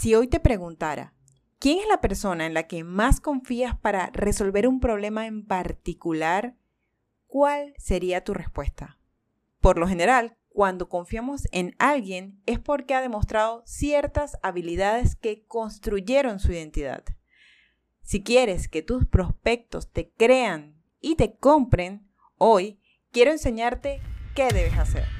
Si hoy te preguntara, ¿quién es la persona en la que más confías para resolver un problema en particular? ¿Cuál sería tu respuesta? Por lo general, cuando confiamos en alguien es porque ha demostrado ciertas habilidades que construyeron su identidad. Si quieres que tus prospectos te crean y te compren, hoy quiero enseñarte qué debes hacer.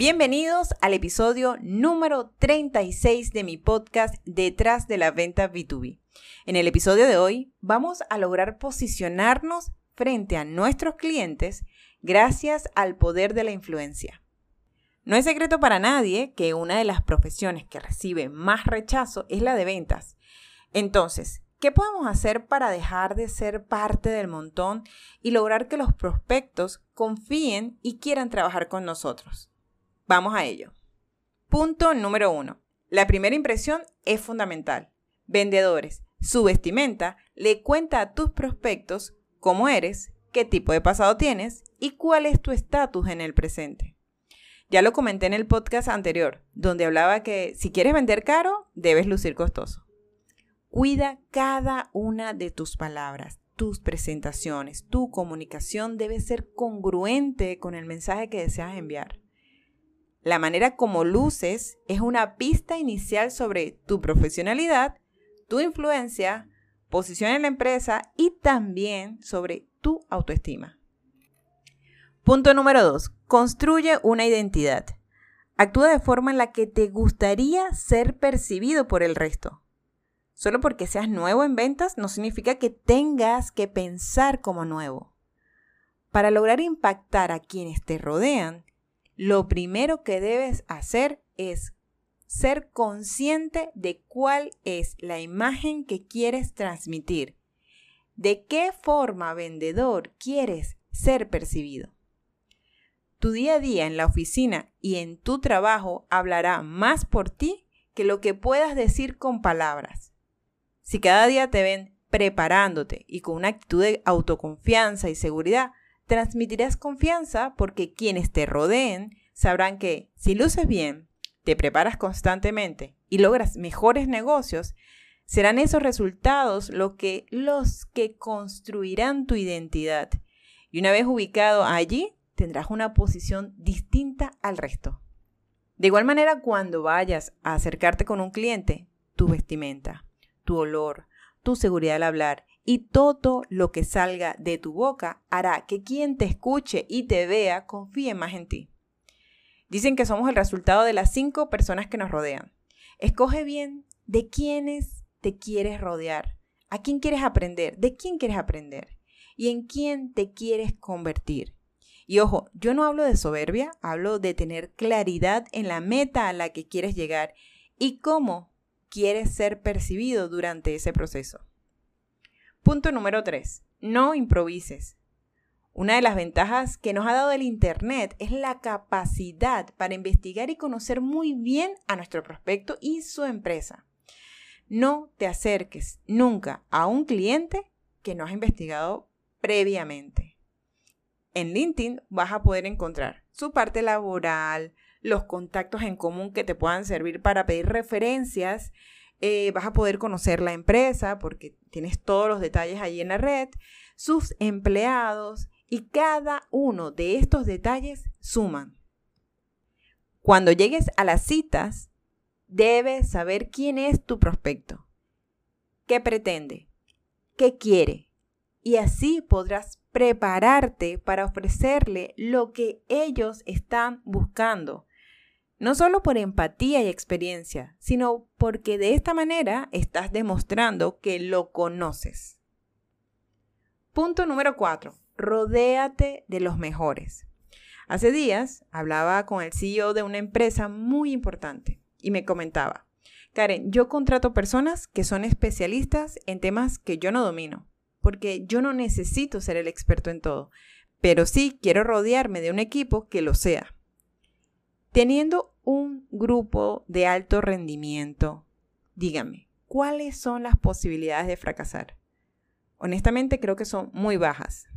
Bienvenidos al episodio número 36 de mi podcast Detrás de la venta B2B. En el episodio de hoy vamos a lograr posicionarnos frente a nuestros clientes gracias al poder de la influencia. No es secreto para nadie que una de las profesiones que recibe más rechazo es la de ventas. Entonces, ¿qué podemos hacer para dejar de ser parte del montón y lograr que los prospectos confíen y quieran trabajar con nosotros? Vamos a ello. Punto número uno. La primera impresión es fundamental. Vendedores, su vestimenta le cuenta a tus prospectos cómo eres, qué tipo de pasado tienes y cuál es tu estatus en el presente. Ya lo comenté en el podcast anterior, donde hablaba que si quieres vender caro, debes lucir costoso. Cuida cada una de tus palabras, tus presentaciones, tu comunicación debe ser congruente con el mensaje que deseas enviar. La manera como luces es una pista inicial sobre tu profesionalidad, tu influencia, posición en la empresa y también sobre tu autoestima. Punto número 2. Construye una identidad. Actúa de forma en la que te gustaría ser percibido por el resto. Solo porque seas nuevo en ventas no significa que tengas que pensar como nuevo. Para lograr impactar a quienes te rodean, lo primero que debes hacer es ser consciente de cuál es la imagen que quieres transmitir. ¿De qué forma vendedor quieres ser percibido? Tu día a día en la oficina y en tu trabajo hablará más por ti que lo que puedas decir con palabras. Si cada día te ven preparándote y con una actitud de autoconfianza y seguridad, transmitirás confianza porque quienes te rodeen sabrán que si luces bien, te preparas constantemente y logras mejores negocios, serán esos resultados lo que, los que construirán tu identidad. Y una vez ubicado allí, tendrás una posición distinta al resto. De igual manera, cuando vayas a acercarte con un cliente, tu vestimenta, tu olor, tu seguridad al hablar y todo lo que salga de tu boca hará que quien te escuche y te vea confíe más en ti. Dicen que somos el resultado de las cinco personas que nos rodean. Escoge bien de quiénes te quieres rodear, a quién quieres aprender, de quién quieres aprender y en quién te quieres convertir. Y ojo, yo no hablo de soberbia, hablo de tener claridad en la meta a la que quieres llegar y cómo quieres ser percibido durante ese proceso. Punto número 3. No improvises. Una de las ventajas que nos ha dado el Internet es la capacidad para investigar y conocer muy bien a nuestro prospecto y su empresa. No te acerques nunca a un cliente que no has investigado previamente. En LinkedIn vas a poder encontrar su parte laboral, los contactos en común que te puedan servir para pedir referencias, eh, vas a poder conocer la empresa porque tienes todos los detalles allí en la red, sus empleados, y cada uno de estos detalles suman. Cuando llegues a las citas, debes saber quién es tu prospecto, qué pretende, qué quiere, y así podrás prepararte para ofrecerle lo que ellos están buscando. No solo por empatía y experiencia, sino porque de esta manera estás demostrando que lo conoces. Punto número 4 rodéate de los mejores. Hace días hablaba con el CEO de una empresa muy importante y me comentaba, Karen, yo contrato personas que son especialistas en temas que yo no domino, porque yo no necesito ser el experto en todo, pero sí quiero rodearme de un equipo que lo sea. Teniendo un grupo de alto rendimiento, dígame, ¿cuáles son las posibilidades de fracasar? Honestamente creo que son muy bajas.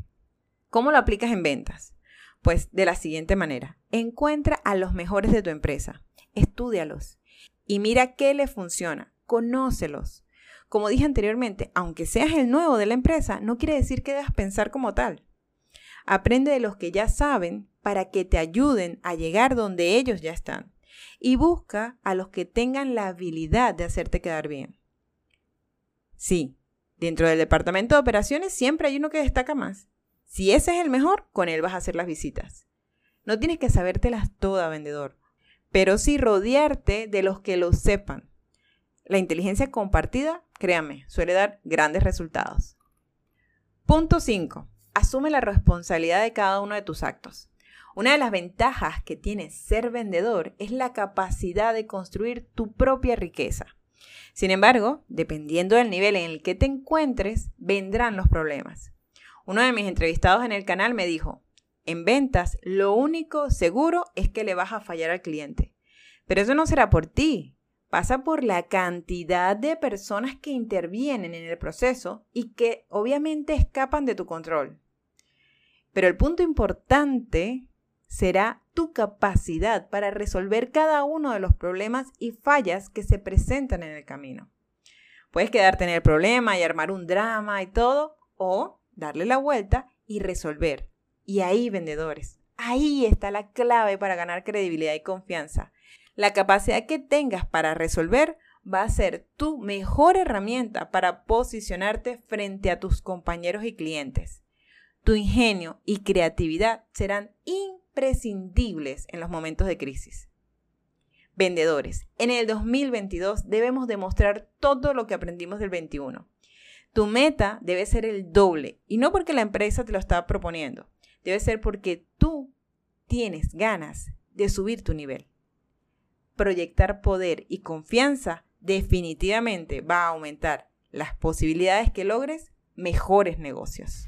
¿Cómo lo aplicas en ventas? Pues de la siguiente manera, encuentra a los mejores de tu empresa, estudialos y mira qué le funciona, conócelos. Como dije anteriormente, aunque seas el nuevo de la empresa, no quiere decir que debas pensar como tal. Aprende de los que ya saben para que te ayuden a llegar donde ellos ya están. Y busca a los que tengan la habilidad de hacerte quedar bien. Sí, dentro del departamento de operaciones siempre hay uno que destaca más. Si ese es el mejor, con él vas a hacer las visitas. No tienes que sabértelas toda, vendedor, pero sí rodearte de los que lo sepan. La inteligencia compartida, créame, suele dar grandes resultados. Punto 5. Asume la responsabilidad de cada uno de tus actos. Una de las ventajas que tiene ser vendedor es la capacidad de construir tu propia riqueza. Sin embargo, dependiendo del nivel en el que te encuentres, vendrán los problemas. Uno de mis entrevistados en el canal me dijo, en ventas lo único seguro es que le vas a fallar al cliente. Pero eso no será por ti, pasa por la cantidad de personas que intervienen en el proceso y que obviamente escapan de tu control. Pero el punto importante será tu capacidad para resolver cada uno de los problemas y fallas que se presentan en el camino. Puedes quedarte en el problema y armar un drama y todo, o darle la vuelta y resolver. Y ahí, vendedores, ahí está la clave para ganar credibilidad y confianza. La capacidad que tengas para resolver va a ser tu mejor herramienta para posicionarte frente a tus compañeros y clientes. Tu ingenio y creatividad serán imprescindibles en los momentos de crisis. Vendedores, en el 2022 debemos demostrar todo lo que aprendimos del 21. Tu meta debe ser el doble y no porque la empresa te lo está proponiendo, debe ser porque tú tienes ganas de subir tu nivel. Proyectar poder y confianza definitivamente va a aumentar las posibilidades que logres mejores negocios.